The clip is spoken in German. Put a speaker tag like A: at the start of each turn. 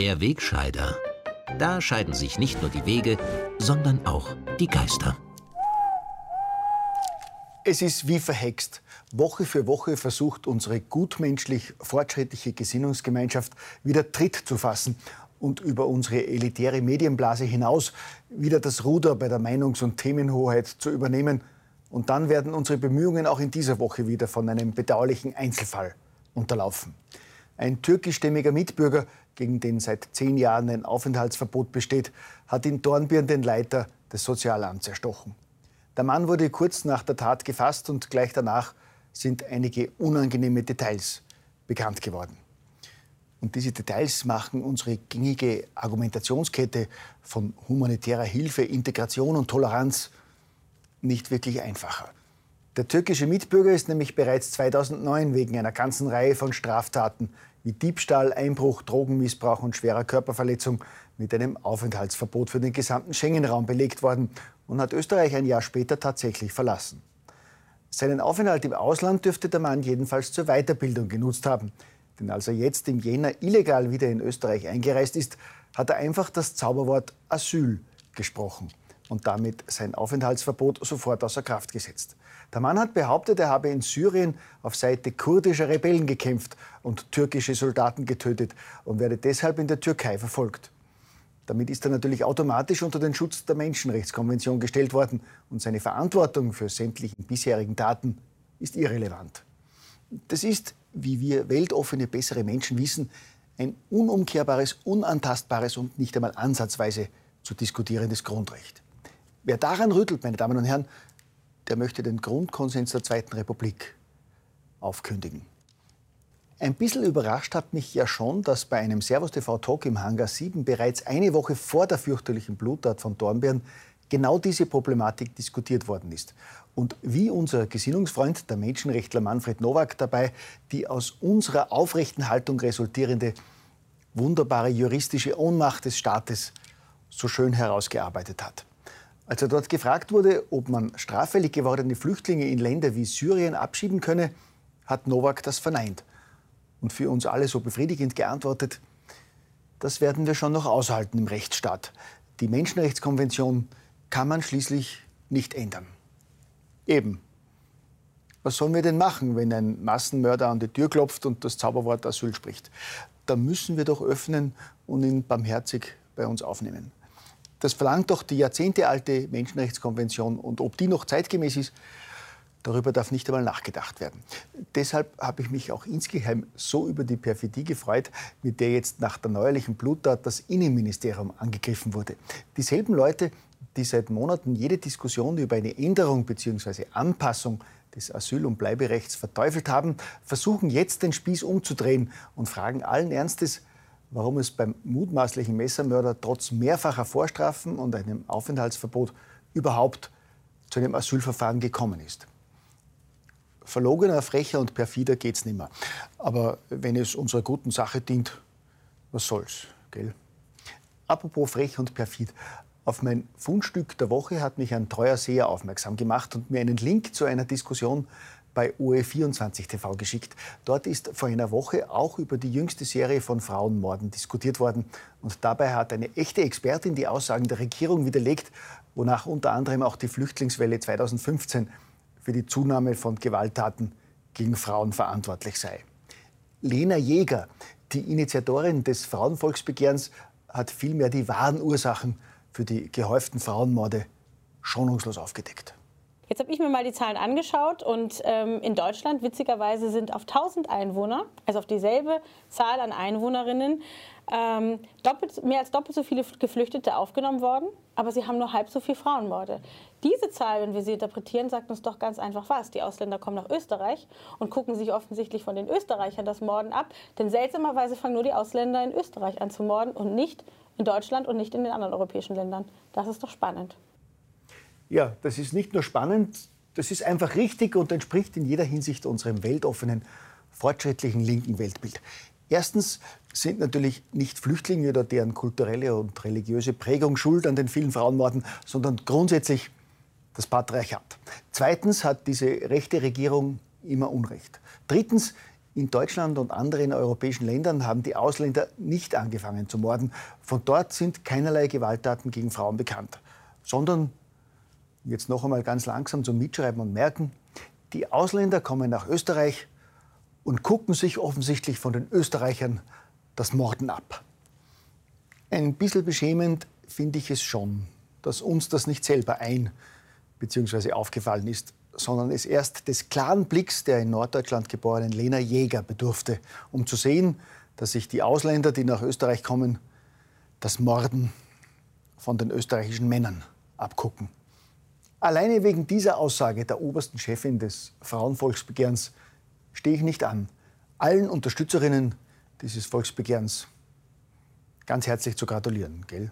A: Der Wegscheider. Da scheiden sich nicht nur die Wege, sondern auch die Geister.
B: Es ist wie verhext. Woche für Woche versucht unsere gutmenschlich fortschrittliche Gesinnungsgemeinschaft wieder Tritt zu fassen und über unsere elitäre Medienblase hinaus wieder das Ruder bei der Meinungs- und Themenhoheit zu übernehmen. Und dann werden unsere Bemühungen auch in dieser Woche wieder von einem bedauerlichen Einzelfall unterlaufen. Ein türkischstämmiger Mitbürger, gegen den seit zehn Jahren ein Aufenthaltsverbot besteht, hat in Dornbirn den Leiter des Sozialamts erstochen. Der Mann wurde kurz nach der Tat gefasst und gleich danach sind einige unangenehme Details bekannt geworden. Und diese Details machen unsere gängige Argumentationskette von humanitärer Hilfe, Integration und Toleranz nicht wirklich einfacher. Der türkische Mitbürger ist nämlich bereits 2009 wegen einer ganzen Reihe von Straftaten wie Diebstahl, Einbruch, Drogenmissbrauch und schwerer Körperverletzung mit einem Aufenthaltsverbot für den gesamten Schengen-Raum belegt worden und hat Österreich ein Jahr später tatsächlich verlassen. Seinen Aufenthalt im Ausland dürfte der Mann jedenfalls zur Weiterbildung genutzt haben. Denn als er jetzt im Jänner illegal wieder in Österreich eingereist ist, hat er einfach das Zauberwort Asyl gesprochen und damit sein Aufenthaltsverbot sofort außer Kraft gesetzt. Der Mann hat behauptet, er habe in Syrien auf Seite kurdischer Rebellen gekämpft und türkische Soldaten getötet und werde deshalb in der Türkei verfolgt. Damit ist er natürlich automatisch unter den Schutz der Menschenrechtskonvention gestellt worden und seine Verantwortung für sämtlichen bisherigen Taten ist irrelevant. Das ist, wie wir weltoffene, bessere Menschen wissen, ein unumkehrbares, unantastbares und nicht einmal ansatzweise zu diskutierendes Grundrecht. Wer daran rüttelt, meine Damen und Herren, der möchte den Grundkonsens der Zweiten Republik aufkündigen. Ein bisschen überrascht hat mich ja schon, dass bei einem Servus TV Talk im Hangar 7 bereits eine Woche vor der fürchterlichen Bluttat von Dornbirn genau diese Problematik diskutiert worden ist. Und wie unser Gesinnungsfreund, der Menschenrechtler Manfred Nowak, dabei die aus unserer aufrechten Haltung resultierende wunderbare juristische Ohnmacht des Staates so schön herausgearbeitet hat. Als er dort gefragt wurde, ob man straffällig gewordene Flüchtlinge in Länder wie Syrien abschieben könne, hat Nowak das verneint. Und für uns alle so befriedigend geantwortet, das werden wir schon noch aushalten im Rechtsstaat. Die Menschenrechtskonvention kann man schließlich nicht ändern. Eben. Was sollen wir denn machen, wenn ein Massenmörder an die Tür klopft und das Zauberwort Asyl spricht? Da müssen wir doch öffnen und ihn barmherzig bei uns aufnehmen. Das verlangt doch die jahrzehntealte Menschenrechtskonvention. Und ob die noch zeitgemäß ist, darüber darf nicht einmal nachgedacht werden. Deshalb habe ich mich auch insgeheim so über die Perfidie gefreut, mit der jetzt nach der neuerlichen Bluttat das Innenministerium angegriffen wurde. Dieselben Leute, die seit Monaten jede Diskussion über eine Änderung bzw. Anpassung des Asyl- und Bleiberechts verteufelt haben, versuchen jetzt den Spieß umzudrehen und fragen allen Ernstes, warum es beim mutmaßlichen Messermörder trotz mehrfacher Vorstrafen und einem Aufenthaltsverbot überhaupt zu einem Asylverfahren gekommen ist. Verlogener, frecher und perfider geht's nimmer. Aber wenn es unserer guten Sache dient, was soll's, gell? Apropos frech und perfid. Auf mein Fundstück der Woche hat mich ein treuer Seher aufmerksam gemacht und mir einen Link zu einer Diskussion bei OE24 TV geschickt. Dort ist vor einer Woche auch über die jüngste Serie von Frauenmorden diskutiert worden. Und dabei hat eine echte Expertin die Aussagen der Regierung widerlegt, wonach unter anderem auch die Flüchtlingswelle 2015 für die Zunahme von Gewalttaten gegen Frauen verantwortlich sei. Lena Jäger, die Initiatorin des Frauenvolksbegehrens, hat vielmehr die wahren Ursachen für die gehäuften Frauenmorde schonungslos aufgedeckt.
C: Jetzt habe ich mir mal die Zahlen angeschaut und ähm, in Deutschland witzigerweise sind auf 1000 Einwohner, also auf dieselbe Zahl an Einwohnerinnen, ähm, doppelt, mehr als doppelt so viele Geflüchtete aufgenommen worden, aber sie haben nur halb so viele Frauenmorde. Diese Zahl, wenn wir sie interpretieren, sagt uns doch ganz einfach was. Die Ausländer kommen nach Österreich und gucken sich offensichtlich von den Österreichern das Morden ab, denn seltsamerweise fangen nur die Ausländer in Österreich an zu morden und nicht in Deutschland und nicht in den anderen europäischen Ländern. Das ist doch spannend.
B: Ja, das ist nicht nur spannend, das ist einfach richtig und entspricht in jeder Hinsicht unserem weltoffenen, fortschrittlichen linken Weltbild. Erstens sind natürlich nicht Flüchtlinge oder deren kulturelle und religiöse Prägung schuld an den vielen Frauenmorden, sondern grundsätzlich das Patriarchat. Zweitens hat diese rechte Regierung immer Unrecht. Drittens In Deutschland und anderen europäischen Ländern haben die Ausländer nicht angefangen zu morden. Von dort sind keinerlei Gewalttaten gegen Frauen bekannt, sondern jetzt noch einmal ganz langsam zum Mitschreiben und Merken. Die Ausländer kommen nach Österreich und gucken sich offensichtlich von den Österreichern das Morden ab. Ein bisschen beschämend finde ich es schon, dass uns das nicht selber ein- bzw. aufgefallen ist, sondern es erst des klaren Blicks der in Norddeutschland geborenen Lena Jäger bedurfte, um zu sehen, dass sich die Ausländer, die nach Österreich kommen, das Morden von den österreichischen Männern abgucken. Alleine wegen dieser Aussage der obersten Chefin des Frauenvolksbegehrens stehe ich nicht an, allen Unterstützerinnen dieses Volksbegehrens ganz herzlich zu gratulieren, gell?